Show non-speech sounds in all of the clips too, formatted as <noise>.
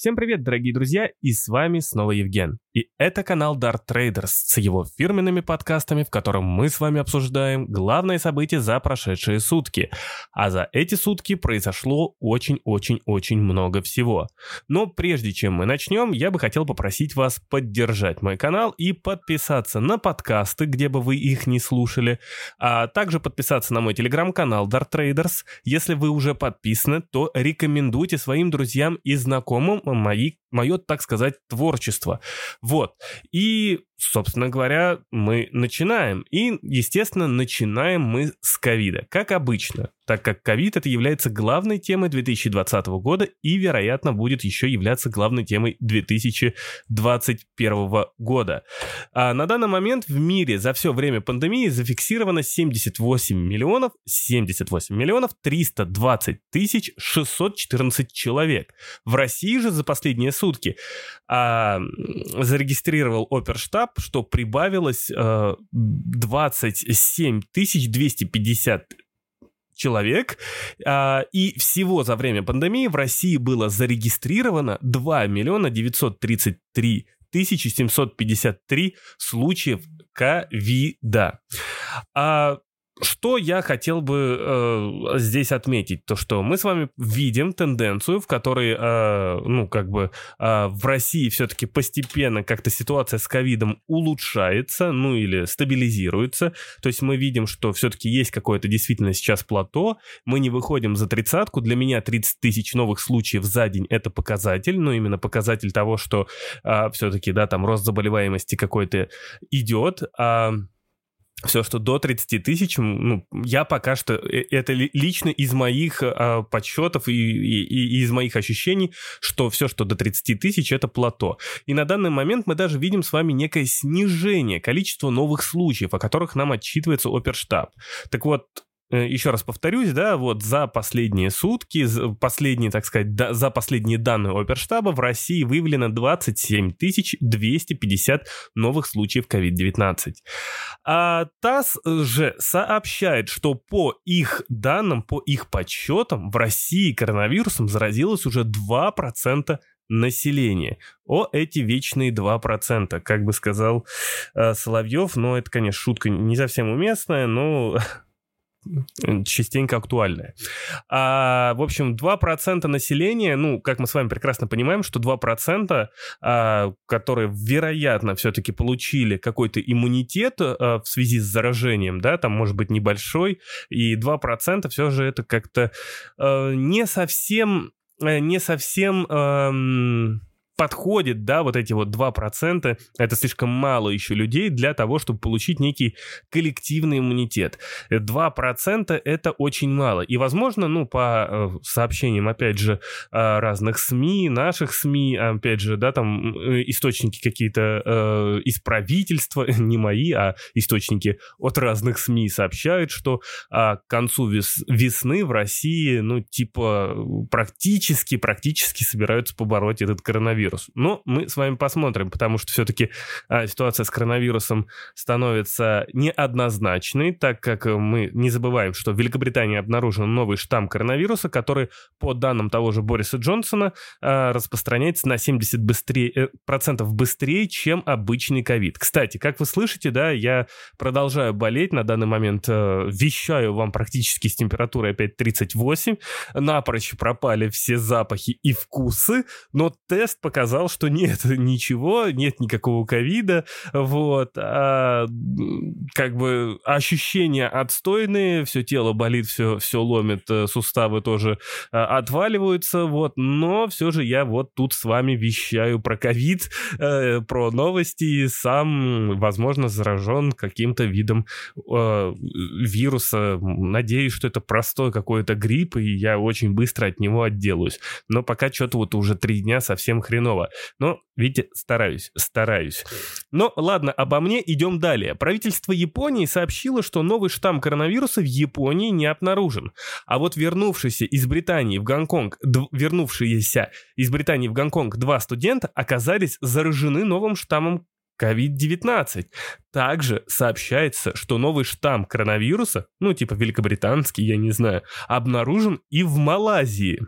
Всем привет, дорогие друзья, и с вами снова Евген. И это канал Dart Traders с его фирменными подкастами, в котором мы с вами обсуждаем главные события за прошедшие сутки. А за эти сутки произошло очень-очень-очень много всего. Но прежде чем мы начнем, я бы хотел попросить вас поддержать мой канал и подписаться на подкасты, где бы вы их не слушали, а также подписаться на мой телеграм-канал Dart Traders. Если вы уже подписаны, то рекомендуйте своим друзьям и знакомым мои, мое, так сказать, творчество. Вот. И, собственно говоря, мы начинаем. И, естественно, начинаем мы с ковида, как обычно так как ковид это является главной темой 2020 года и, вероятно, будет еще являться главной темой 2021 года. А на данный момент в мире за все время пандемии зафиксировано 78 миллионов 78 миллионов 320 тысяч 614 человек. В России же за последние сутки а, зарегистрировал оперштаб, что прибавилось а, 27 250 человек, и всего за время пандемии в России было зарегистрировано 2 миллиона 933 1753 случаев ковида. А что я хотел бы э, здесь отметить, то что мы с вами видим тенденцию, в которой, э, ну, как бы э, в России все-таки постепенно как-то ситуация с ковидом улучшается, ну, или стабилизируется. То есть мы видим, что все-таки есть какое-то действительно сейчас плато, мы не выходим за тридцатку. Для меня 30 тысяч новых случаев за день это показатель, ну, именно показатель того, что э, все-таки, да, там рост заболеваемости какой-то идет. А все, что до 30 тысяч, ну, я пока что, э, это лично из моих а, подсчетов и, и, и из моих ощущений, что все, что до 30 тысяч, это плато. И на данный момент мы даже видим с вами некое снижение количества новых случаев, о которых нам отчитывается оперштаб. Так вот, Э, еще раз повторюсь, да, вот за последние сутки, последние, так сказать, да, за последние данные Оперштаба в России выявлено 27 250 новых случаев COVID-19. А ТАСС же сообщает, что по их данным, по их подсчетам, в России коронавирусом заразилось уже 2% населения. О, эти вечные 2%, как бы сказал э, Соловьев, но это, конечно, шутка не совсем уместная, но <laughs> частенько актуальная. А, в общем, 2% населения, ну, как мы с вами прекрасно понимаем, что 2%, а, которые, вероятно, все-таки получили какой-то иммунитет а, в связи с заражением, да, там может быть небольшой, и 2% все же это как-то а, не совсем, э, не совсем... А, подходит, да, вот эти вот 2%, это слишком мало еще людей для того, чтобы получить некий коллективный иммунитет. 2% это очень мало. И, возможно, ну, по э, сообщениям, опять же, разных СМИ, наших СМИ, опять же, да, там э, источники какие-то э, из правительства, <laughs> не мои, а источники от разных СМИ сообщают, что а, к концу вес весны в России, ну, типа, практически, практически собираются побороть этот коронавирус коронавирус. Но мы с вами посмотрим, потому что все-таки а, ситуация с коронавирусом становится неоднозначной, так как мы не забываем, что в Великобритании обнаружен новый штамм коронавируса, который, по данным того же Бориса Джонсона, а, распространяется на 70% быстрее, э, процентов быстрее, чем обычный ковид. Кстати, как вы слышите, да, я продолжаю болеть, на данный момент э, вещаю вам практически с температурой опять 38, напрочь пропали все запахи и вкусы, но тест показал сказал, что нет <laughs> ничего, нет никакого ковида, вот, а, как бы ощущения отстойные, все тело болит, все, все ломит, э, суставы тоже а, отваливаются, вот, но все же я вот тут с вами вещаю про ковид, э, про новости, сам, возможно, заражен каким-то видом э, вируса, надеюсь, что это простой какой-то грипп, и я очень быстро от него отделаюсь, но пока что-то вот уже три дня совсем хреново хреново. Но, видите, стараюсь, стараюсь. Но ладно, обо мне идем далее. Правительство Японии сообщило, что новый штамм коронавируса в Японии не обнаружен. А вот вернувшиеся из Британии в Гонконг, вернувшиеся из Британии в Гонконг два студента оказались заражены новым штаммом COVID-19. Также сообщается, что новый штамм коронавируса, ну типа великобританский, я не знаю, обнаружен и в Малайзии.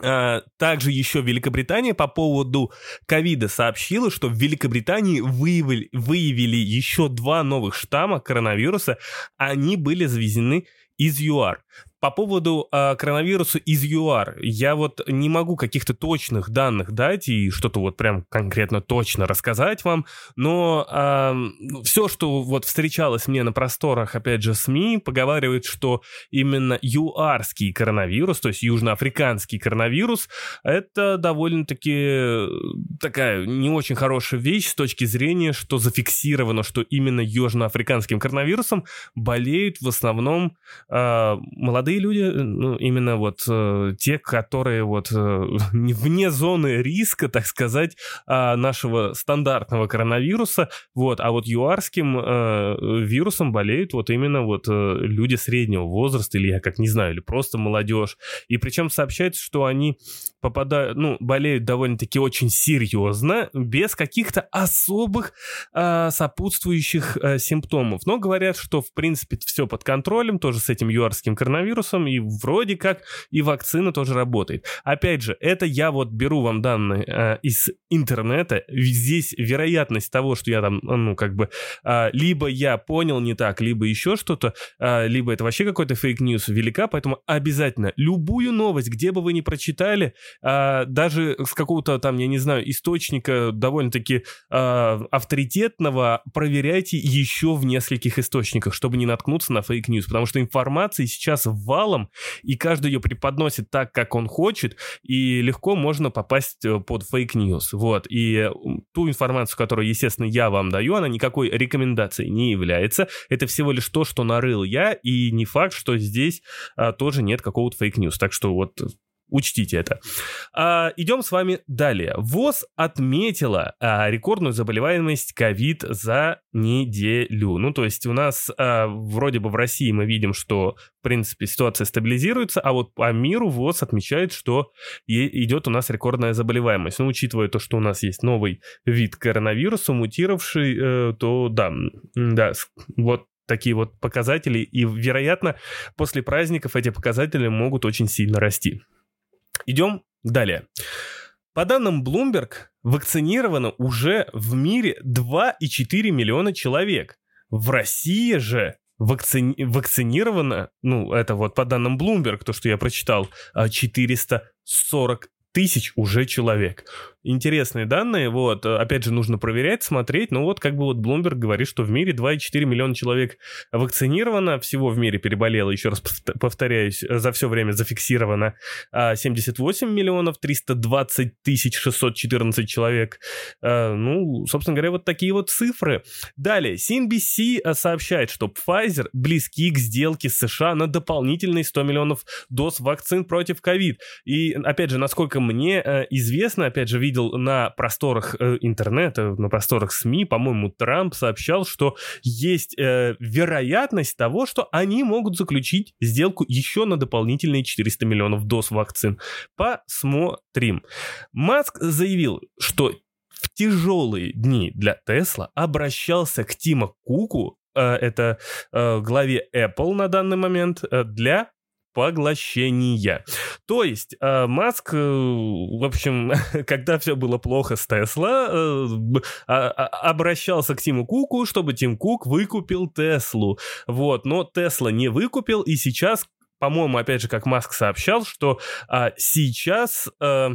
А, также еще Великобритания по поводу ковида сообщила, что в Великобритании выявили, выявили еще два новых штамма коронавируса. Они были завезены из ЮАР. По поводу э, коронавируса из ЮАР, я вот не могу каких-то точных данных дать и что-то вот прям конкретно точно рассказать вам, но э, все, что вот встречалось мне на просторах, опять же, СМИ, поговаривает, что именно ЮАРский коронавирус, то есть южноафриканский коронавирус, это довольно-таки такая не очень хорошая вещь с точки зрения, что зафиксировано, что именно южноафриканским коронавирусом болеют в основном э, молодые молодые люди, э, ну, именно вот э, те, которые вот э, <laughs> вне зоны риска, так сказать, э, нашего стандартного коронавируса, вот, а вот юарским э, вирусом болеют вот именно вот э, люди среднего возраста, или я как не знаю, или просто молодежь. И причем сообщается, что они попадают, ну, болеют довольно-таки очень серьезно, без каких-то особых э, сопутствующих э, симптомов. Но говорят, что, в принципе, все под контролем, тоже с этим юарским коронавирусом, вирусом, и вроде как и вакцина тоже работает. Опять же, это я вот беру вам данные э, из интернета. Здесь вероятность того, что я там, ну, как бы, э, либо я понял не так, либо еще что-то, э, либо это вообще какой-то fake news велика, поэтому обязательно любую новость, где бы вы ни прочитали, э, даже с какого-то там, я не знаю, источника довольно-таки э, авторитетного, проверяйте еще в нескольких источниках, чтобы не наткнуться на fake news, потому что информации сейчас валом, и каждый ее преподносит так, как он хочет, и легко можно попасть э, под fake news. Вот. И ту информацию, которую, естественно, я вам даю, она никакой рекомендацией не является. Это всего лишь то, что нарыл я, и не факт, что здесь а, тоже нет какого-то fake news. Так что вот Учтите это. А, идем с вами далее. ВОЗ отметила а, рекордную заболеваемость ковид за неделю. Ну, то есть у нас а, вроде бы в России мы видим, что, в принципе, ситуация стабилизируется, а вот по миру ВОЗ отмечает, что идет у нас рекордная заболеваемость. Ну, учитывая то, что у нас есть новый вид коронавируса, мутировавший, э, то да, да, вот такие вот показатели, и, вероятно, после праздников эти показатели могут очень сильно расти. Идем далее. По данным Bloomberg, вакцинировано уже в мире 2,4 миллиона человек. В России же вакци... вакцинировано, ну, это вот по данным Bloomberg, то, что я прочитал, 440 тысяч уже человек интересные данные, вот, опять же, нужно проверять, смотреть, но вот как бы вот Bloomberg говорит, что в мире 2,4 миллиона человек вакцинировано, всего в мире переболело, еще раз повторяюсь, за все время зафиксировано 78 а, миллионов 320 тысяч 614 человек, а, ну, собственно говоря, вот такие вот цифры. Далее, CNBC сообщает, что Pfizer близки к сделке с США на дополнительные 100 миллионов доз вакцин против ковид. И, опять же, насколько мне известно, опять же, видел видел на просторах э, интернета, на просторах СМИ, по-моему, Трамп сообщал, что есть э, вероятность того, что они могут заключить сделку еще на дополнительные 400 миллионов доз вакцин. Посмотрим. Маск заявил, что в тяжелые дни для Тесла обращался к Тима Куку, э, это э, главе Apple на данный момент, э, для поглощения. То есть э, Маск, э, в общем, <laughs> когда все было плохо с Тесла, э, а, а, обращался к Тиму Куку, чтобы Тим Кук выкупил Теслу. Вот, но Тесла не выкупил, и сейчас, по-моему, опять же, как Маск сообщал, что а, сейчас... А,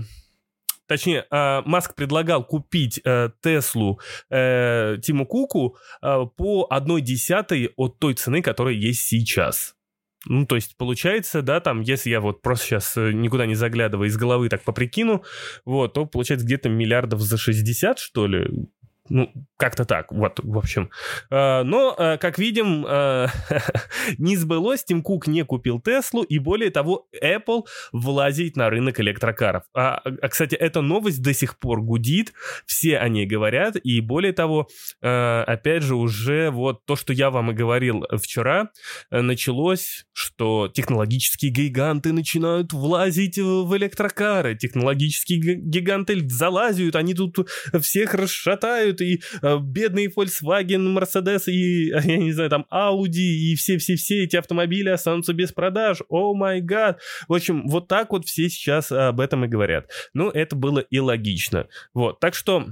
Точнее, Маск предлагал купить Теслу Тиму Куку по одной десятой от той цены, которая есть сейчас. Ну, то есть, получается, да, там, если я вот просто сейчас э, никуда не заглядывая из головы так поприкину, вот, то получается где-то миллиардов за 60, что ли, ну, как-то так, вот, в общем. А, но, а, как видим, а, <laughs> не сбылось, Тим Кук не купил Теслу, и более того, Apple влазит на рынок электрокаров. А, кстати, эта новость до сих пор гудит, все о ней говорят, и более того, опять же, уже вот то, что я вам и говорил вчера, началось, что технологические гиганты начинают влазить в электрокары, технологические гиганты залазят, они тут всех расшатают, работают, и э, бедные Volkswagen, Mercedes, и, <laughs> я не знаю, там, Audi, и все-все-все эти автомобили останутся без продаж. О май гад. В общем, вот так вот все сейчас об этом и говорят. Ну, это было и логично. Вот, так что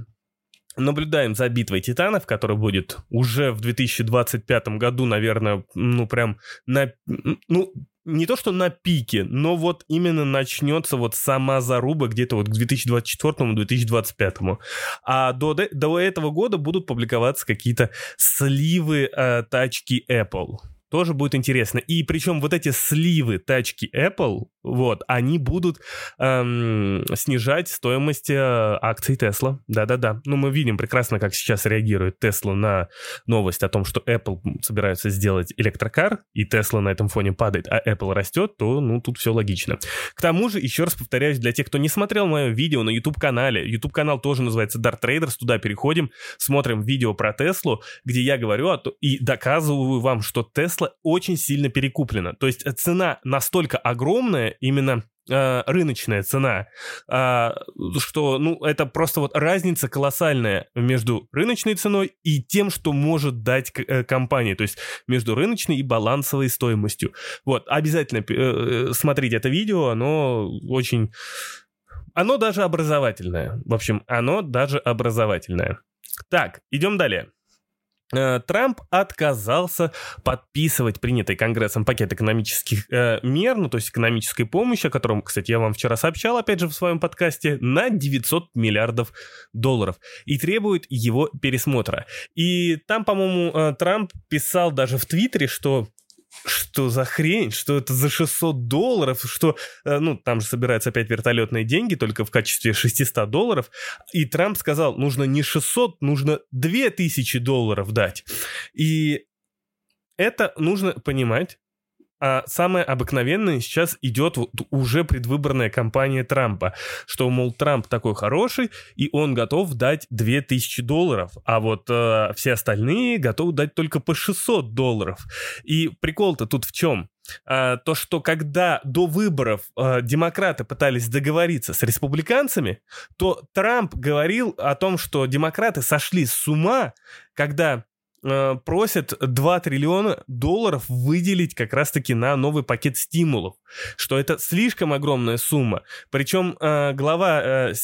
наблюдаем за битвой титанов, которая будет уже в 2025 году, наверное, ну прям на, ну не то что на пике, но вот именно начнется вот сама заруба где-то вот к 2024-2025. А до, до этого года будут публиковаться какие-то сливы э, тачки Apple тоже будет интересно. И причем вот эти сливы тачки Apple, вот, они будут эм, снижать стоимость э, акций Tesla. Да-да-да. Ну, мы видим прекрасно, как сейчас реагирует Tesla на новость о том, что Apple собирается сделать электрокар, и Tesla на этом фоне падает, а Apple растет, то, ну, тут все логично. К тому же, еще раз повторяюсь, для тех, кто не смотрел мое видео на YouTube-канале, YouTube-канал тоже называется Dart Traders, туда переходим, смотрим видео про Теслу, где я говорю о, и доказываю вам, что Tesla Tesla очень сильно перекуплена. То есть цена настолько огромная, именно э, рыночная цена, э, что, ну, это просто вот разница колоссальная между рыночной ценой и тем, что может дать э, компания, то есть между рыночной и балансовой стоимостью. Вот, обязательно э, э, смотрите это видео, оно очень... Оно даже образовательное. В общем, оно даже образовательное. Так, идем далее. Э, Трамп отказался подписывать принятый Конгрессом пакет экономических э, мер, ну то есть экономической помощи, о котором, кстати, я вам вчера сообщал, опять же, в своем подкасте, на 900 миллиардов долларов и требует его пересмотра. И там, по-моему, э, Трамп писал даже в Твиттере, что что за хрень, что это за 600 долларов, что, э, ну, там же собираются опять вертолетные деньги, только в качестве 600 долларов, и Трамп сказал, нужно не 600, нужно 2000 долларов дать. И это нужно понимать, а самое обыкновенное сейчас идет вот уже предвыборная кампания Трампа, что, мол, Трамп такой хороший, и он готов дать 2000 долларов, а вот э, все остальные готовы дать только по 600 долларов. И прикол-то тут в чем? А, то, что когда до выборов а, демократы пытались договориться с республиканцами, то Трамп говорил о том, что демократы сошли с ума, когда просят 2 триллиона долларов выделить как раз-таки на новый пакет стимулов, что это слишком огромная сумма. Причем э, глава э,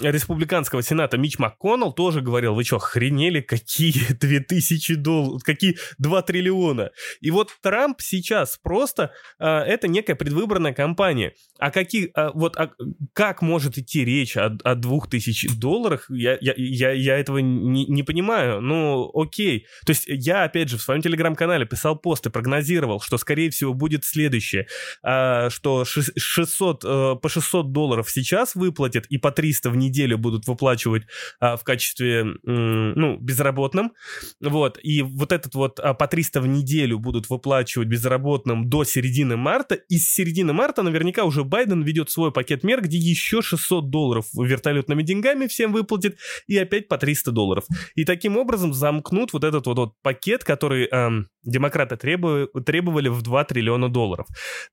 республиканского сената Мич МакКоннелл тоже говорил, вы что, охренели, какие <laughs> 2000 долларов, какие 2 триллиона? И вот Трамп сейчас просто, э, это некая предвыборная кампания. А какие, э, вот а, как может идти речь о, о 2000 долларах, я, я, я, я этого не, не понимаю. Ну, окей. То есть я, опять же, в своем телеграм-канале писал пост и прогнозировал, что, скорее всего, будет следующее, а, что 600, э, по 600 долларов сейчас выплатят и по 300 в неделю будут выплачивать а, в качестве, ну, безработным, вот, и вот этот вот по 300 в неделю будут выплачивать безработным до середины марта, и с середины марта наверняка уже Байден ведет свой пакет мер, где еще 600 долларов вертолетными деньгами всем выплатит, и опять по 300 долларов. И таким образом замкнут вот этот вот, вот пакет, который эм, демократы требовали, требовали в 2 триллиона долларов.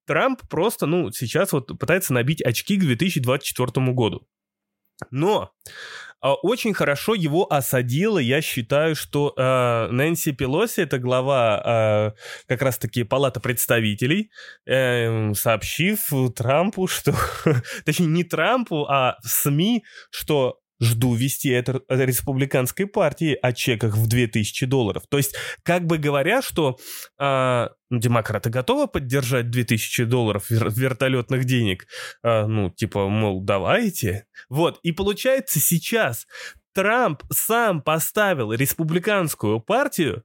Трамп просто, ну, сейчас вот пытается набить очки к 2024 году. Но а, очень хорошо его осадило, я считаю, что э, Нэнси Пелоси, это глава э, как раз-таки Палаты представителей, э, сообщив Трампу, что... <laughs> Точнее, не Трампу, а СМИ, что Жду вести это республиканской партии о чеках в 2000 долларов. То есть, как бы говоря, что э, демократы готовы поддержать 2000 долларов вер- вертолетных денег, э, ну, типа, мол, давайте. Вот, и получается сейчас Трамп сам поставил республиканскую партию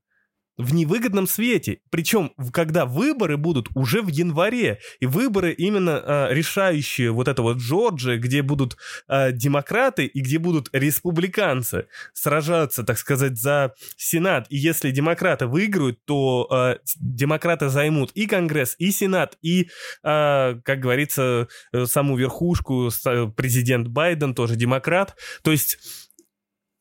в невыгодном свете. Причем, когда выборы будут уже в январе. И выборы именно э, решающие вот это вот Джорджия, где будут э, демократы и где будут республиканцы сражаться, так сказать, за Сенат. И если демократы выиграют, то э, демократы займут и Конгресс, и Сенат, и, э, как говорится, э, саму верхушку, президент Байден тоже демократ. То есть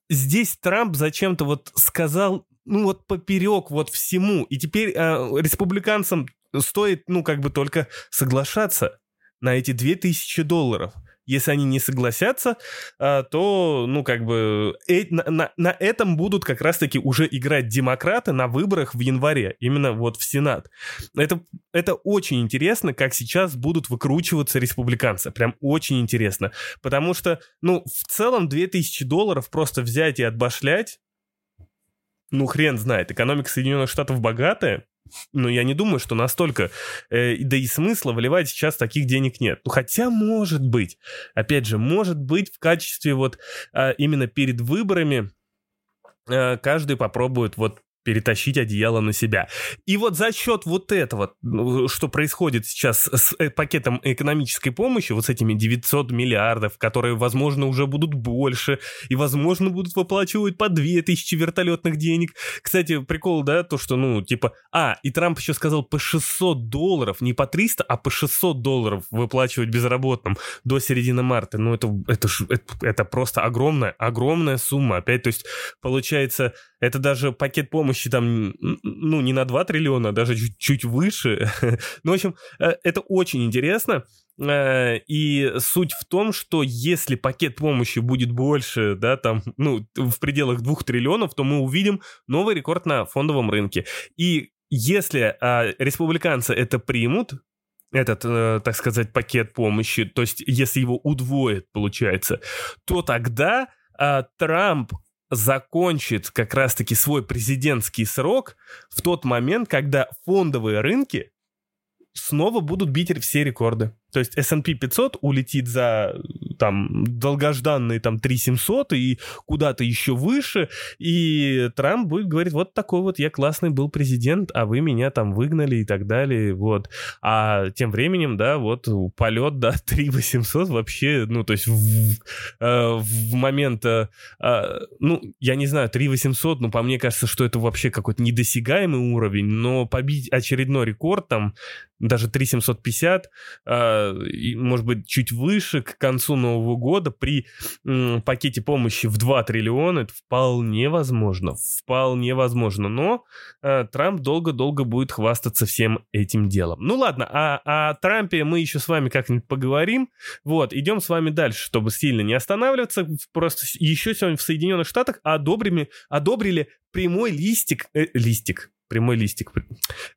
здесь Трамп зачем-то вот сказал ну вот поперек вот всему. И теперь э, республиканцам стоит, ну как бы только соглашаться на эти 2000 долларов. если они не согласятся, а, то, ну, как бы, э, на, на, на этом будут как раз-таки уже играть демократы на выборах в январе, именно вот в Сенат. Это, это очень интересно, как сейчас будут выкручиваться республиканцы. Прям очень интересно. Потому что, ну, в целом 2000 долларов просто взять и отбашлять, ну, хрен знает. Экономика Соединенных Штатов богатая, но я не думаю, что настолько, э, да и смысла выливать сейчас таких денег нет. Ну хотя может быть, опять же, может быть в качестве вот э, именно перед выборами э, каждый попробует вот перетащить одеяло на себя. И вот за счет вот этого, ну, что происходит сейчас с э, пакетом экономической помощи, вот с этими 900 миллиардов, которые, возможно, уже будут больше, и, возможно, будут выплачивать по 2000 вертолетных денег. Кстати, прикол, да, то, что, ну, типа, а, и Трамп еще сказал по 600 долларов, не по 300, а по 600 долларов выплачивать безработным до середины марта. Ну, это, это, это, это просто огромная, огромная сумма. Опять, то есть, получается, это даже пакет помощи там, ну, не на 2 триллиона, а даже чуть, чуть выше. <laughs> ну, в общем, э, это очень интересно. Э, и суть в том, что если пакет помощи будет больше, да, там, ну, в пределах 2 триллионов, то мы увидим новый рекорд на фондовом рынке. И если а, республиканцы это примут, этот, э, так сказать, пакет помощи, то есть если его удвоит, получается, то тогда а, Трамп закончит как раз-таки свой президентский срок в тот момент, когда фондовые рынки снова будут бить все рекорды. То есть S&P 500 улетит за там долгожданные там 3700 и куда-то еще выше, и Трамп будет говорить, вот такой вот я классный был президент, а вы меня там выгнали и так далее, вот. А тем временем, да, вот полет, да, <laughs> 3800 вообще, ну, то есть в, э, в момент, э, э, ну, я не знаю, 3800, ну, по мне кажется, что это вообще какой-то недосягаемый уровень, но побить очередной рекорд там, даже 3750, может быть, чуть выше к концу Нового года при пакете помощи в 2 триллиона, это вполне возможно, вполне возможно, но э, Трамп долго-долго будет хвастаться всем этим делом. Ну ладно, а о Трампе мы еще с вами как-нибудь поговорим, вот, идем с вами дальше, чтобы сильно не останавливаться, просто еще сегодня в Соединенных Штатах одобрили, одобрили прямой листик, э, листик, прямой листик,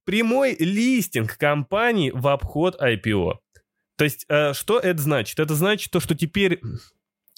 прямой листинг компании в обход IPO. То есть, э, что это значит? Это значит то, что теперь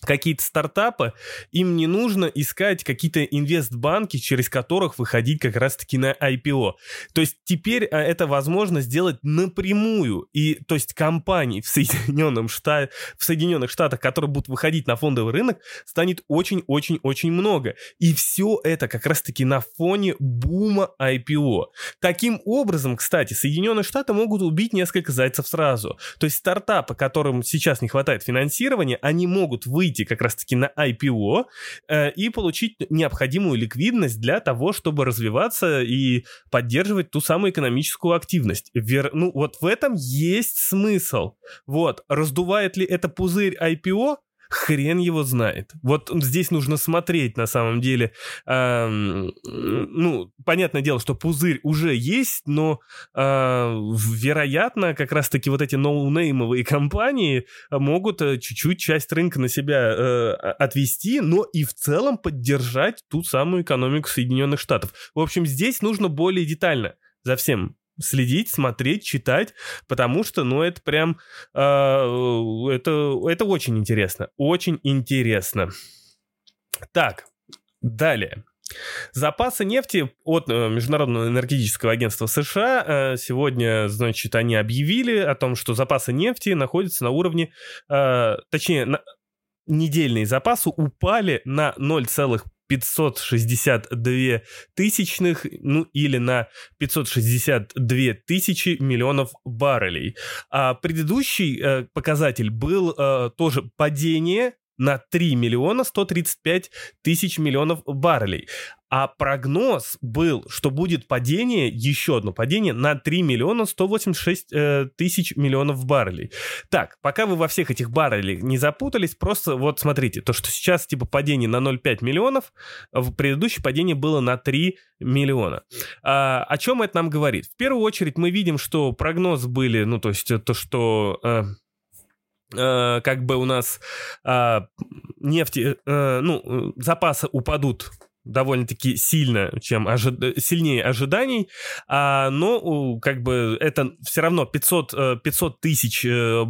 какие-то стартапы, им не нужно искать какие-то инвестбанки, через которых выходить как раз-таки на IPO. То есть теперь а, это возможно сделать напрямую. И то есть компаний в, Соединенном Штат, в Соединенных Штатах, которые будут выходить на фондовый рынок, станет очень-очень-очень много. И все это как раз-таки на фоне бума IPO. Таким образом, кстати, Соединенные Штаты могут убить несколько зайцев сразу. То есть стартапы, которым сейчас не хватает финансирования, они могут выйти выйти как раз-таки на IPO э, и получить необходимую ликвидность для того, чтобы развиваться и поддерживать ту самую экономическую активность. Вер... Ну, вот в этом есть смысл. Вот, раздувает ли это пузырь IPO? Хрен его знает. Вот здесь нужно смотреть на самом деле. Эм, ну, понятное дело, что пузырь уже есть, но э, вероятно, как раз-таки вот эти ноунеймовые компании могут э, чуть-чуть часть рынка на себя э, отвести, но и в целом поддержать ту самую экономику Соединенных Штатов. В общем, здесь нужно более детально за всем следить, смотреть, читать, потому что, ну, это прям, э, это, это очень интересно, очень интересно. Так, далее. Запасы нефти от э, Международного энергетического агентства США э, сегодня, значит, они объявили о том, что запасы нефти находятся на уровне, э, точнее, недельные запасы упали на 0,5 562 тысячных, ну или на 562 тысячи миллионов баррелей. А предыдущий э, показатель был э, тоже падение на 3 миллиона 135 тысяч миллионов баррелей. А прогноз был, что будет падение, еще одно падение, на 3 миллиона 186 э, тысяч миллионов баррелей. Так, пока вы во всех этих баррелях не запутались, просто вот смотрите, то, что сейчас типа падение на 0,5 миллионов, в предыдущее падение было на 3 миллиона. А, о чем это нам говорит? В первую очередь мы видим, что прогнозы были, ну то есть то, что... Э, э, как бы у нас э, нефти, э, ну, запасы упадут довольно-таки сильно, чем ожи... сильнее ожиданий, а, но как бы это все равно 500, 500 э, тысяч э,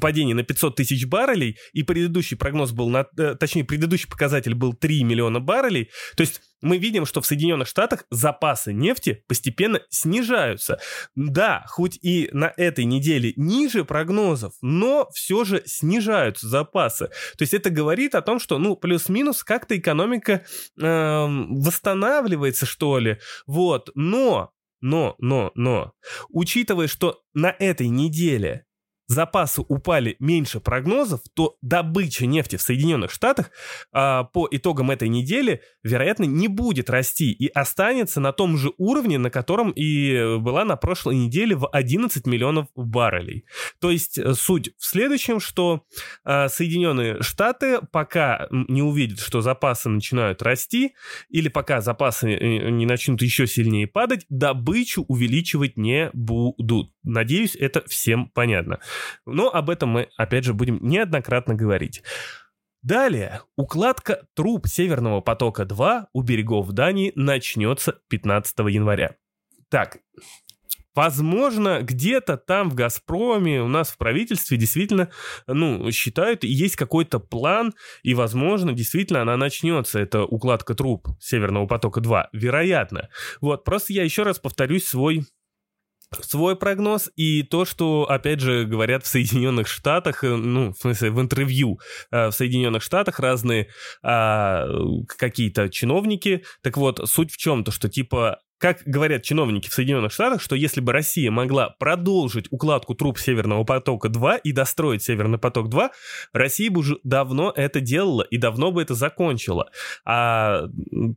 падений на 500 тысяч баррелей, и предыдущий прогноз был, на, э, точнее, предыдущий показатель был 3 миллиона баррелей, то есть мы видим, что в Соединенных Штатах запасы нефти постепенно снижаются. Да, хоть и на этой неделе ниже прогнозов, но все же снижаются запасы. То есть это говорит о том, что, ну, плюс-минус как-то экономика э, восстанавливается, что ли. Вот, но но, но, но, учитывая, что на этой неделе запасы упали меньше прогнозов, то добыча нефти в Соединенных Штатах а, по итогам этой недели, вероятно, не будет расти и останется на том же уровне, на котором и была на прошлой неделе в 11 миллионов баррелей. То есть э, суть в следующем, что а, Соединенные Штаты пока не увидят, что запасы начинают расти, или пока запасы э, не начнут еще сильнее падать, добычу увеличивать не будут. Надеюсь, это всем понятно. Но об этом мы, опять же, будем неоднократно говорить. Далее, укладка труб Северного потока-2 у берегов Дании начнется 15 января. Так, Возможно, где-то там в «Газпроме», у нас в правительстве действительно, ну, считают, есть какой-то план, и, возможно, действительно она начнется, эта укладка труб Северного потока-2. Вероятно. Вот, просто я еще раз повторюсь свой свой прогноз и то, что, опять же, говорят в Соединенных Штатах, э, ну, в смысле, в интервью э, в Соединенных Штатах разные а, какие-то чиновники. Так вот, суть в чем? То, что, типа, как говорят чиновники в Соединенных Штатах, что если бы Россия могла продолжить укладку труб Северного потока-2 и достроить Северный поток-2, Россия бы уже давно это делала и давно бы это закончила. А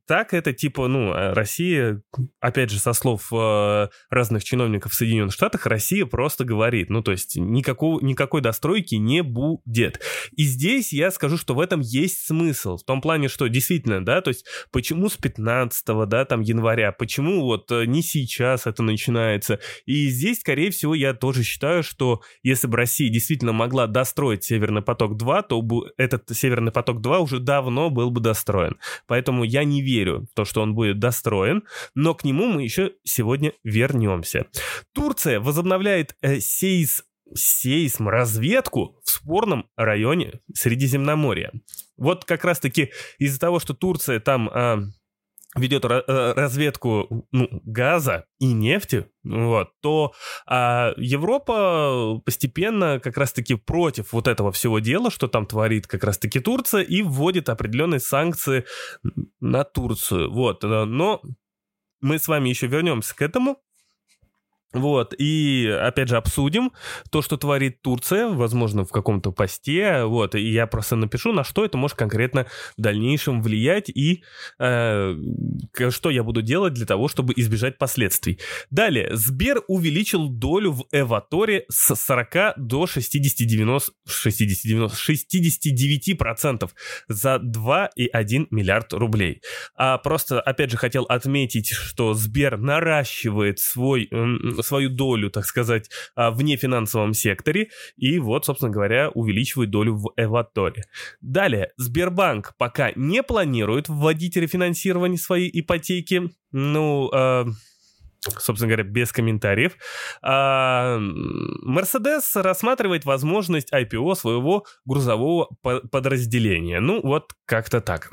так это типа, ну, Россия, опять же, со слов э, разных чиновников в Соединенных Штатах, Россия просто говорит, ну, то есть никакого, никакой достройки не будет. И здесь я скажу, что в этом есть смысл, в том плане, что действительно, да, то есть почему с 15, да, там, января, почему почему вот э, не сейчас это начинается. И здесь, скорее всего, я тоже считаю, что если бы Россия действительно могла достроить Северный поток-2, то бы этот Северный поток-2 уже давно был бы достроен. Поэтому я не верю в то, что он будет достроен, но к нему мы еще сегодня вернемся. Турция возобновляет э, сейс сейсм разведку в спорном районе Средиземноморья. Вот как раз-таки из-за того, что Турция там а, ведет э, разведку ну, газа и нефти, вот, то а, Европа постепенно как раз-таки против вот этого всего дела, что там творит как раз-таки Турция, и вводит определенные санкции на Турцию. Вот, э, но мы с вами еще вернемся к этому. Вот, и опять же обсудим то, что творит Турция, возможно, в каком-то посте, вот, и я просто напишу, на что это может конкретно в дальнейшем влиять и э, что я буду делать для того, чтобы избежать последствий. Далее, Сбер увеличил долю в Эваторе с 40 до 60-90, 60-90, 69% за 2,1 миллиард рублей. А просто, опять же, хотел отметить, что Сбер наращивает свой свою долю, так сказать, а, в нефинансовом секторе и вот, собственно говоря, увеличивает долю в Эваторе. Далее, Сбербанк пока не планирует вводить рефинансирование своей ипотеки. Ну, э, собственно говоря, без комментариев. А, Мерседес рассматривает возможность IPO своего грузового подразделения. Ну, вот как-то так.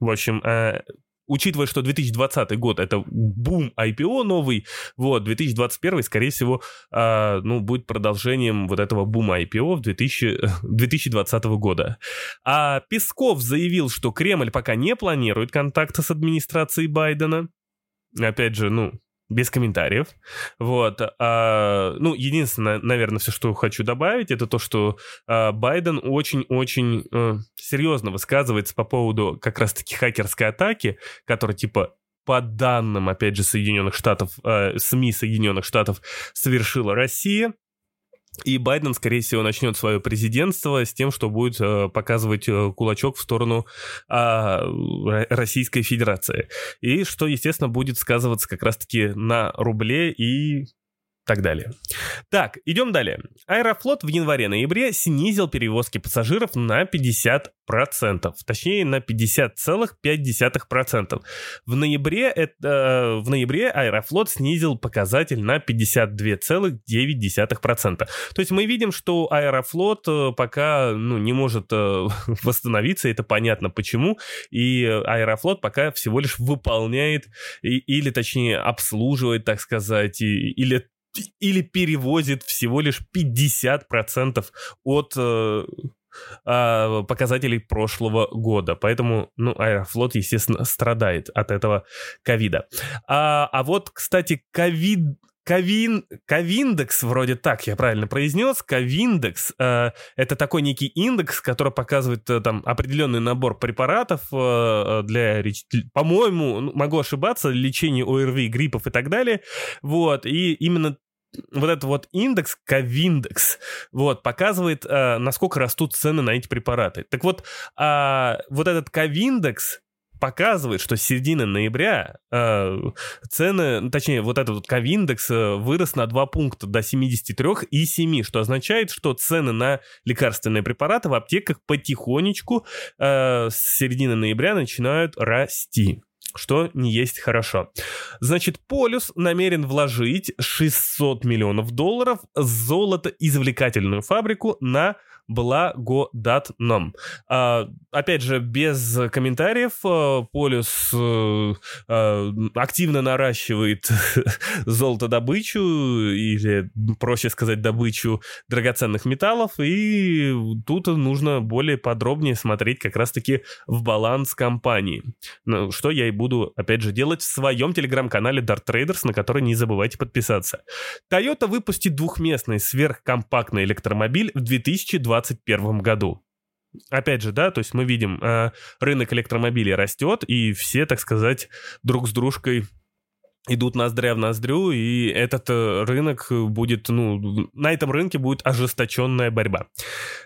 В общем, э, учитывая, что 2020 год это бум IPO новый, вот, 2021, скорее всего, э, ну, будет продолжением вот этого бума IPO в 2000, 2020 <laughs> года. А Песков заявил, что Кремль пока не планирует контакта с администрацией Байдена. Опять же, ну, без комментариев. Вот. А, ну, единственное, наверное, все, что хочу добавить, это то, что а, Байден очень-очень а, серьезно высказывается по поводу как раз-таки хакерской атаки, которая типа по данным, опять же, Соединенных Штатов, э, СМИ Соединенных Штатов совершила Россия. И Байден, скорее всего, начнет свое президентство с тем, что будет э, показывать э, кулачок в сторону э, Российской Федерации. И что, естественно, будет сказываться как раз-таки на рубле и так далее. Так, идем далее. Аэрофлот в январе-ноябре снизил перевозки пассажиров на 50%, точнее на 50,5%. В ноябре, это, э, в ноябре Аэрофлот снизил показатель на 52,9%. То есть мы видим, что Аэрофлот э, пока ну, не может э, <laughs> восстановиться, это понятно почему, и Аэрофлот пока всего лишь выполняет или точнее обслуживает, так сказать, или или перевозит всего лишь 50% от э, э, показателей прошлого года. Поэтому, ну, Аэрофлот, естественно, страдает от этого ковида. А, а вот, кстати, ковид Ковин, Ковиндекс, вроде так я правильно произнес, Ковиндекс э, это такой некий индекс, который показывает э, там определенный набор препаратов э, для, по-моему, ну, могу ошибаться, лечения ОРВИ, гриппов и так далее, вот, и именно вот этот вот индекс, Ковиндекс, вот, показывает, э, насколько растут цены на эти препараты. Так вот, э, вот этот Ковиндекс показывает, что с середины ноября э, цены, точнее, вот этот вот ковиндекс э, вырос на 2 пункта до 73,7, что означает, что цены на лекарственные препараты в аптеках потихонечку э, с середины ноября начинают расти что не есть хорошо. Значит, Полюс намерен вложить 600 миллионов долларов в золотоизвлекательную фабрику на благодатном. А, опять же, без комментариев, а, Полюс а, активно наращивает <laughs> золотодобычу, или, проще сказать, добычу драгоценных металлов, и тут нужно более подробнее смотреть как раз-таки в баланс компании. Ну, что я и буду, опять же, делать в своем телеграм-канале Dart Traders, на который не забывайте подписаться. Toyota выпустит двухместный сверхкомпактный электромобиль в 2020 2021 году. Опять же, да, то есть мы видим, э, рынок электромобилей растет, и все, так сказать, друг с дружкой идут ноздря в ноздрю, и этот э, рынок будет, ну, на этом рынке будет ожесточенная борьба.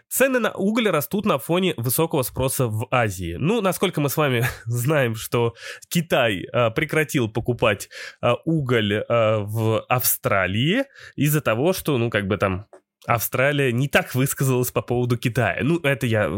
Цены на уголь растут на фоне высокого спроса в Азии. Ну, насколько мы с вами <laughs> знаем, что Китай а, прекратил покупать а, уголь а, в Австралии из-за того, что, ну, как бы там Австралия не так высказалась по поводу Китая. Ну, это я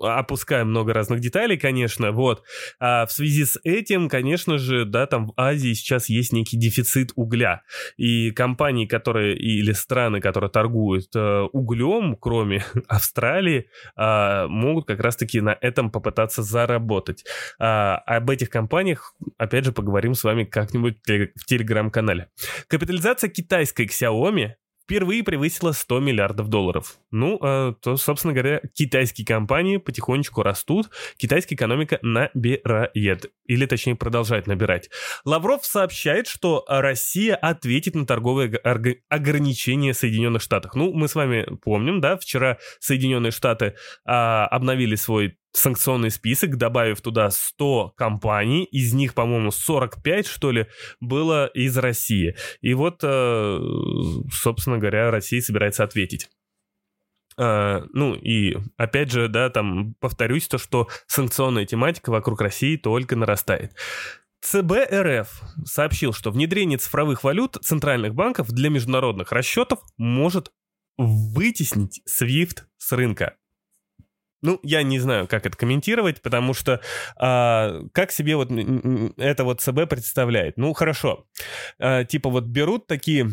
опускаю много разных деталей, конечно, вот. А в связи с этим, конечно же, да, там в Азии сейчас есть некий дефицит угля. И компании, которые, или страны, которые торгуют э, углем, кроме <laughs> Австралии, э, могут как раз-таки на этом попытаться заработать. А, об этих компаниях, опять же, поговорим с вами как-нибудь в телеграм-канале. Капитализация китайской Xiaomi впервые превысила 100 миллиардов долларов. Ну, э, то, собственно говоря, китайские компании потихонечку растут, китайская экономика набирает, или точнее продолжает набирать. Лавров сообщает, что Россия ответит на торговые ограничения Соединенных Штатов. Ну, мы с вами помним, да, вчера Соединенные Штаты а, обновили свой санкционный список, добавив туда 100 компаний, из них, по-моему, 45, что ли, было из России. И вот, э, собственно говоря, Россия собирается ответить. Uh, ну и опять же, да, там повторюсь то, что санкционная тематика вокруг России только нарастает. ЦБ РФ сообщил, что внедрение цифровых валют центральных банков для международных расчетов может вытеснить SWIFT с рынка. Ну, я не знаю, как это комментировать, потому что а, как себе вот это вот ЦБ представляет? Ну, хорошо. А, типа вот берут такие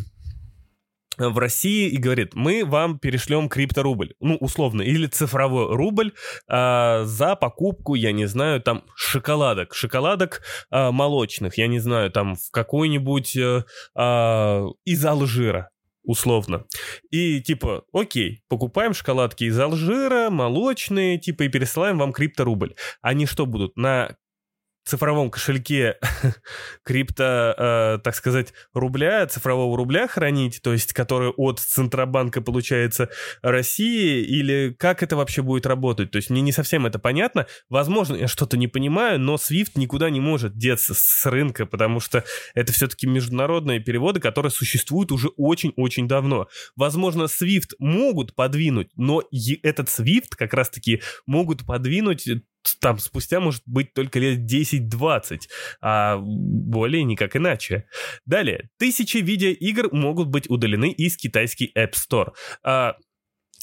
в России и говорит, мы вам перешлем крипторубль, ну, условно, или цифровой рубль а, за покупку, я не знаю, там, шоколадок, шоколадок а, молочных, я не знаю, там, в какой-нибудь а, а из Алжира, условно. И типа, окей, покупаем шоколадки из Алжира, молочные, типа, и пересылаем вам крипторубль. Они что будут, на цифровом кошельке <laughs> крипто, э, так сказать, рубля, цифрового рубля хранить, то есть который от Центробанка получается России, или как это вообще будет работать? То есть мне не совсем это понятно. Возможно, я что-то не понимаю, но SWIFT никуда не может деться с рынка, потому что это все-таки международные переводы, которые существуют уже очень-очень давно. Возможно, SWIFT могут подвинуть, но этот SWIFT как раз-таки могут подвинуть там спустя может быть только лет 10-20, а более никак иначе. Далее, тысячи видеоигр могут быть удалены из китайский App Store. А,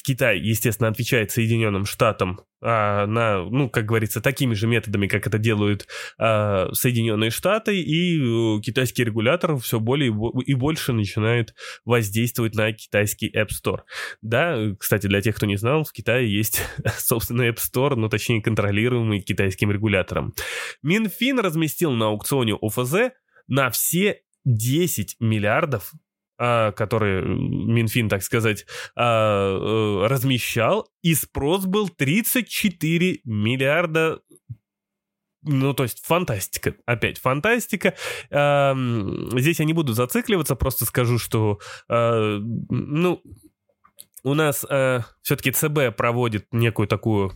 Китай, естественно, отвечает Соединенным Штатам а, на, ну, как говорится, такими же методами, как это делают а, Соединенные Штаты, и а, китайский регулятор все более и больше начинает воздействовать на китайский App Store. Да, кстати, для тех, кто не знал, в Китае есть <laughs> собственный App Store, ну, точнее, контролируемый китайским регулятором. Минфин разместил на аукционе ОФЗ на все 10 миллиардов а, которые Минфин, так сказать, а, э, размещал, и спрос был 34 миллиарда ну, то есть фантастика. Опять фантастика. Здесь я не буду зацикливаться, просто скажу, что, а, ну, у нас все-таки ЦБ проводит некую такую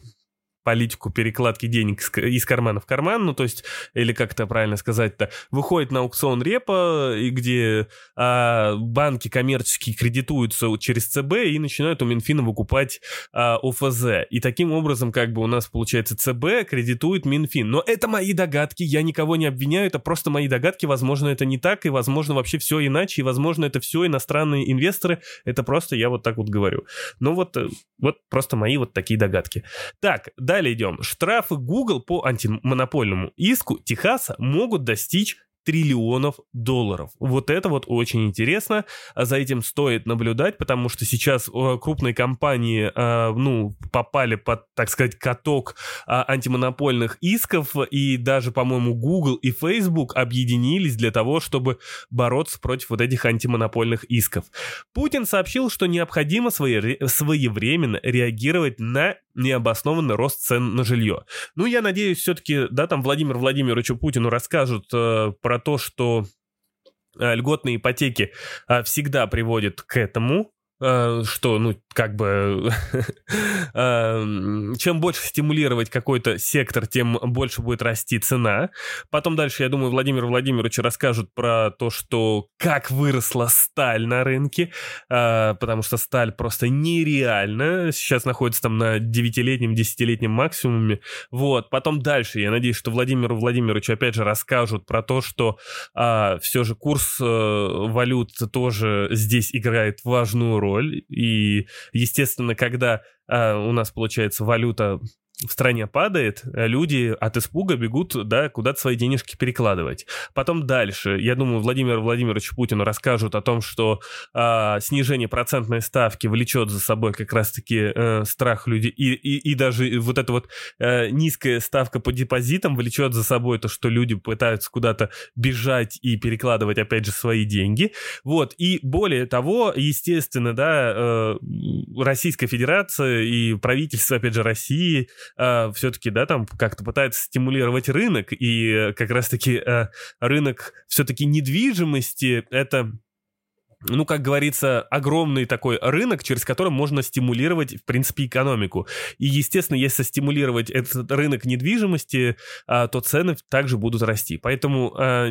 политику перекладки денег из кармана в карман, ну то есть, или как это правильно сказать-то, выходит на аукцион репа, и где а, банки коммерческие кредитуются через ЦБ и начинают у Минфина выкупать а, ОФЗ. И таким образом, как бы у нас получается ЦБ кредитует Минфин. Но это мои догадки, я никого не обвиняю, это просто мои догадки, возможно, это не так, и возможно вообще все иначе, и возможно это все иностранные инвесторы, это просто я вот так вот говорю. Ну вот, э, вот просто мои вот такие догадки. Так, дальше Далее идем. Штрафы Google по антимонопольному иску Техаса могут достичь триллионов долларов. Вот это вот очень интересно. А за этим стоит наблюдать, потому что сейчас э, крупные компании, э, ну, попали под, так сказать, каток э, антимонопольных исков, и даже, по-моему, Google и Facebook объединились для того, чтобы бороться против вот этих антимонопольных исков. Путин сообщил, что необходимо своевременно реагировать на необоснованный рост цен на жилье. Ну, я надеюсь, все-таки, да, там Владимир Владимировичу Путину расскажут про то, что э, льготные ипотеки э, всегда приводят к этому, Э, что, ну, как бы, <laughs> эм, чем больше стимулировать какой-то сектор, тем больше будет расти цена. Потом дальше, я думаю, Владимир Владимирович расскажут про то, что как выросла сталь на рынке, э, потому что сталь просто нереально. Сейчас находится там на 9-летнем, 10-летнем максимуме. Вот. Потом дальше, я надеюсь, что Владимиру Владимировичу опять же расскажут про то, что а, все же курс а, валют тоже здесь играет важную роль. И, естественно, когда э, у нас, получается, валюта в стране падает, люди от испуга бегут, да, куда-то свои денежки перекладывать. Потом дальше, я думаю, Владимир Владимирович Путину расскажут о том, что а, снижение процентной ставки влечет за собой как раз-таки э, страх людей, и, и, и даже вот эта вот э, низкая ставка по депозитам влечет за собой то, что люди пытаются куда-то бежать и перекладывать, опять же, свои деньги. Вот, и более того, естественно, да, э, Российская Федерация и правительство, опять же, России э, все-таки, да, там как-то пытается стимулировать рынок, и как раз-таки э, рынок все-таки недвижимости — это ну, как говорится, огромный такой рынок, через который можно стимулировать, в принципе, экономику. И, естественно, если стимулировать этот рынок недвижимости, а, то цены также будут расти. Поэтому а,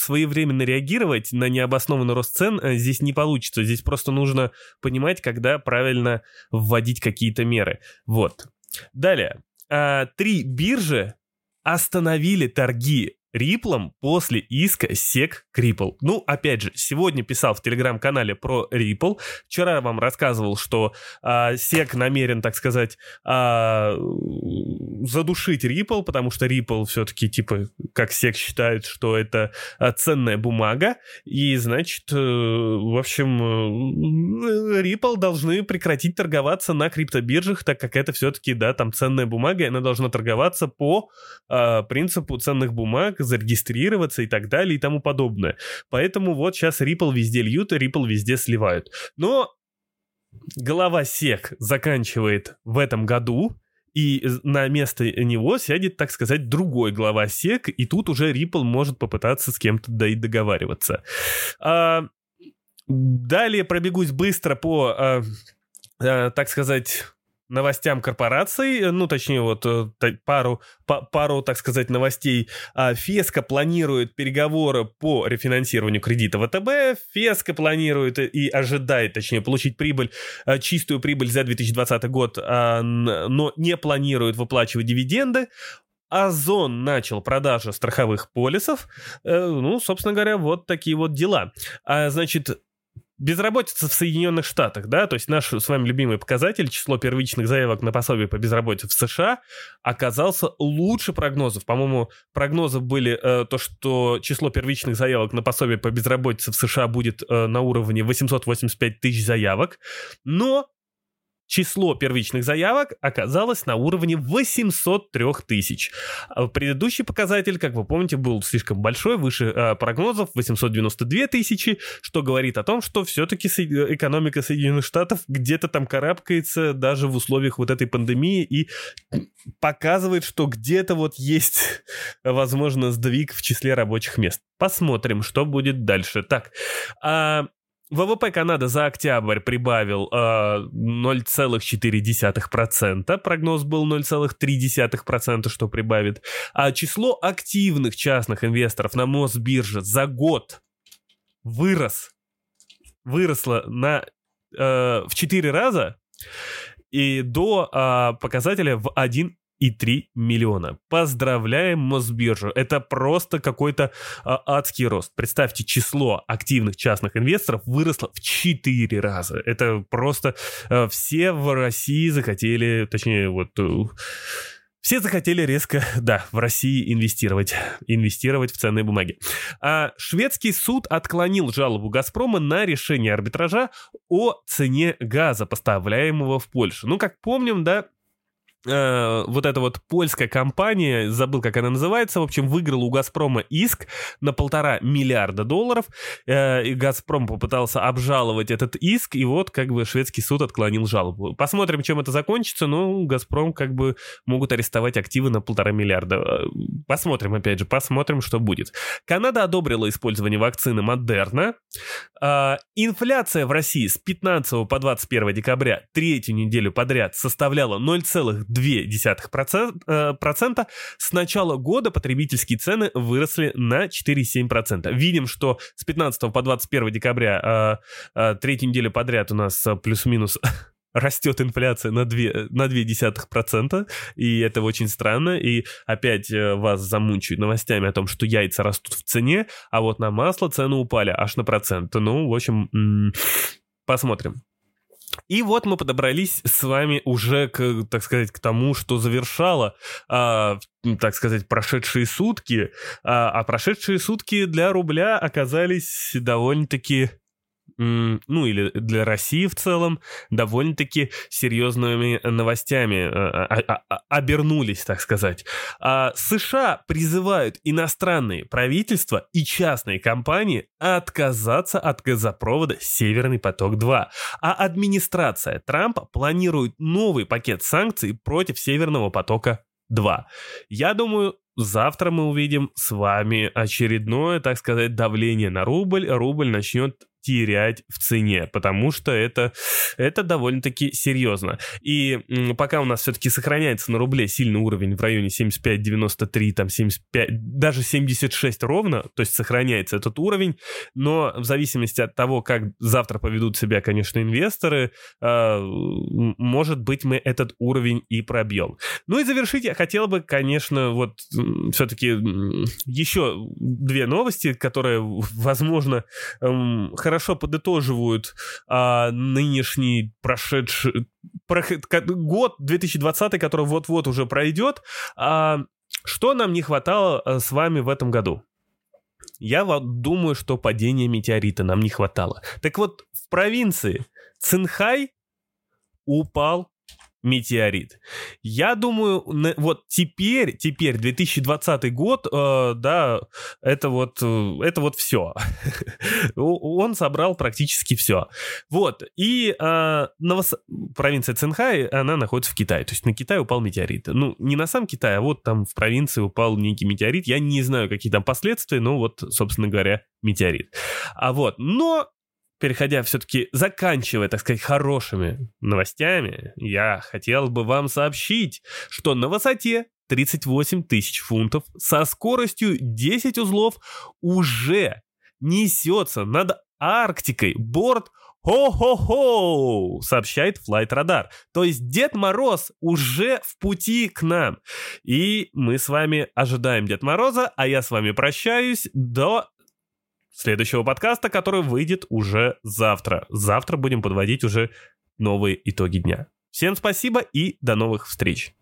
своевременно реагировать на необоснованный рост цен а, здесь не получится. Здесь просто нужно понимать, когда правильно вводить какие-то меры. Вот. Далее. А, три биржи остановили торги Риплом после иска SEC Ripple. Ну, опять же, сегодня писал в телеграм-канале про Ripple. Вчера я вам рассказывал, что SEC намерен, так сказать, а, задушить Ripple, потому что Ripple все-таки, типа, как SEC считает, что это а, ценная бумага. И, значит, э, в общем, э, должны прекратить торговаться на криптобиржах, так как это все-таки, да, там ценная бумага, и она должна торговаться по а, принципу ценных бумаг, зарегистрироваться и так далее и тому подобное. Поэтому вот сейчас Ripple везде льют, и Ripple везде сливают. Но голова SEC заканчивает в этом году, и на место него сядет, так сказать, другой глава SEC, и тут уже Ripple может попытаться с кем-то да и договариваться. А, далее пробегусь быстро по, а, а, так сказать, новостям корпораций, ну, точнее, вот э, пару, пару, так сказать, новостей. А, Феска планирует переговоры по рефинансированию кредита ВТБ. Феска планирует и ожидает, точнее, получить прибыль, э, чистую прибыль за 2020 год, а, но не планирует выплачивать дивиденды. Озон начал продажу страховых полисов. Э, ну, собственно говоря, вот такие вот дела. А, значит, Безработица в Соединенных Штатах, да, то есть наш с вами любимый показатель, число первичных заявок на пособие по безработице в США оказался лучше прогнозов. По-моему, прогнозы были э, то, что число первичных заявок на пособие по безработице в США будет э, на уровне 885 тысяч заявок, но число первичных заявок оказалось на уровне 803 тысяч. А предыдущий показатель, как вы помните, был слишком большой, выше э, прогнозов 892 тысячи, что говорит о том, что все-таки экономика Соединенных Штатов где-то там карабкается даже в условиях вот этой пандемии и показывает, что где-то вот есть, возможно, сдвиг в числе рабочих мест. Посмотрим, что будет дальше. Так, а ВВП Канады за октябрь прибавил э, 0,4%, прогноз был 0,3%, что прибавит. А число активных частных инвесторов на Мосбирже за год вырос, выросло на, э, в 4 раза и до э, показателя в 1 и 3 миллиона. Поздравляем Мосбиржу. Это просто какой-то а, адский рост. Представьте, число активных частных инвесторов выросло в 4 раза. Это просто а, все в России захотели, точнее, вот... Э, все захотели резко, <laughs> да, в России инвестировать, инвестировать в ценные бумаги. А шведский суд отклонил жалобу «Газпрома» на решение арбитража о цене газа, поставляемого в Польшу. Ну, как помним, да, э, вот эта вот польская компания, забыл, как она называется, в общем, выиграла у «Газпрома» иск на полтора миллиарда долларов, э, и «Газпром» попытался обжаловать этот иск, и вот как бы шведский суд отклонил жалобу. Посмотрим, чем это закончится, ну, «Газпром» как бы могут арестовать активы на полтора миллиарда. Э, посмотрим, опять же, посмотрим, что будет. Канада одобрила использование вакцины Модерна. Э, инфляция в России с 15 по 21 декабря третью неделю подряд составляла 0,2 0,2%. Э, с начала года потребительские цены выросли на 4,7%. Видим, что с 15 по 21 декабря э, э, третью неделю подряд у нас плюс-минус <laughs> растет инфляция на 2, на 0,2%, и это очень странно, и опять вас замучают новостями о том, что яйца растут в цене, а вот на масло цены упали аж на процент. Ну, в общем, посмотрим. И вот мы подобрались с вами уже к, так сказать, к тому, что завершало, а, так сказать, прошедшие сутки. А, а прошедшие сутки для рубля оказались довольно-таки ну или для России в целом, довольно-таки серьезными новостями э, а, а, обернулись, так сказать. А США призывают иностранные правительства и частные компании отказаться от газопровода «Северный поток-2», а администрация Трампа планирует новый пакет санкций против «Северного потока-2». Я думаю, завтра мы увидим с вами очередное, так сказать, давление на рубль. Рубль начнет терять в цене, потому что это, это довольно-таки серьезно. И пока у нас все-таки сохраняется на рубле сильный уровень в районе 75-93, там 75, даже 76 ровно, то есть сохраняется этот уровень, но в зависимости от того, как завтра поведут себя, конечно, инвесторы, э, может быть, мы этот уровень и пробьем. Ну и завершить я хотел бы, конечно, вот все-таки еще две новости, которые, возможно, хорошо хорошо подытоживают а, нынешний прошедший про, год 2020, который вот-вот уже пройдет. А, что нам не хватало а, с вами в этом году? Я вот думаю, что падения метеорита нам не хватало. Так вот, в провинции Цинхай упал метеорит. Я думаю, вот теперь, теперь 2020 год, э, да, это вот, э, это вот все. <laughs> Он собрал практически все. Вот, и э, новос... провинция Цинхай, она находится в Китае, то есть на Китай упал метеорит. Ну, не на сам Китай, а вот там в провинции упал некий метеорит. Я не знаю, какие там последствия, но вот, собственно говоря, метеорит. А вот, но переходя все-таки, заканчивая, так сказать, хорошими новостями, я хотел бы вам сообщить, что на высоте 38 тысяч фунтов со скоростью 10 узлов уже несется над Арктикой борт Хо-хо-хо! сообщает Flight Radar. То есть Дед Мороз уже в пути к нам. И мы с вами ожидаем Дед Мороза, а я с вами прощаюсь до следующего подкаста, который выйдет уже завтра. Завтра будем подводить уже новые итоги дня. Всем спасибо и до новых встреч.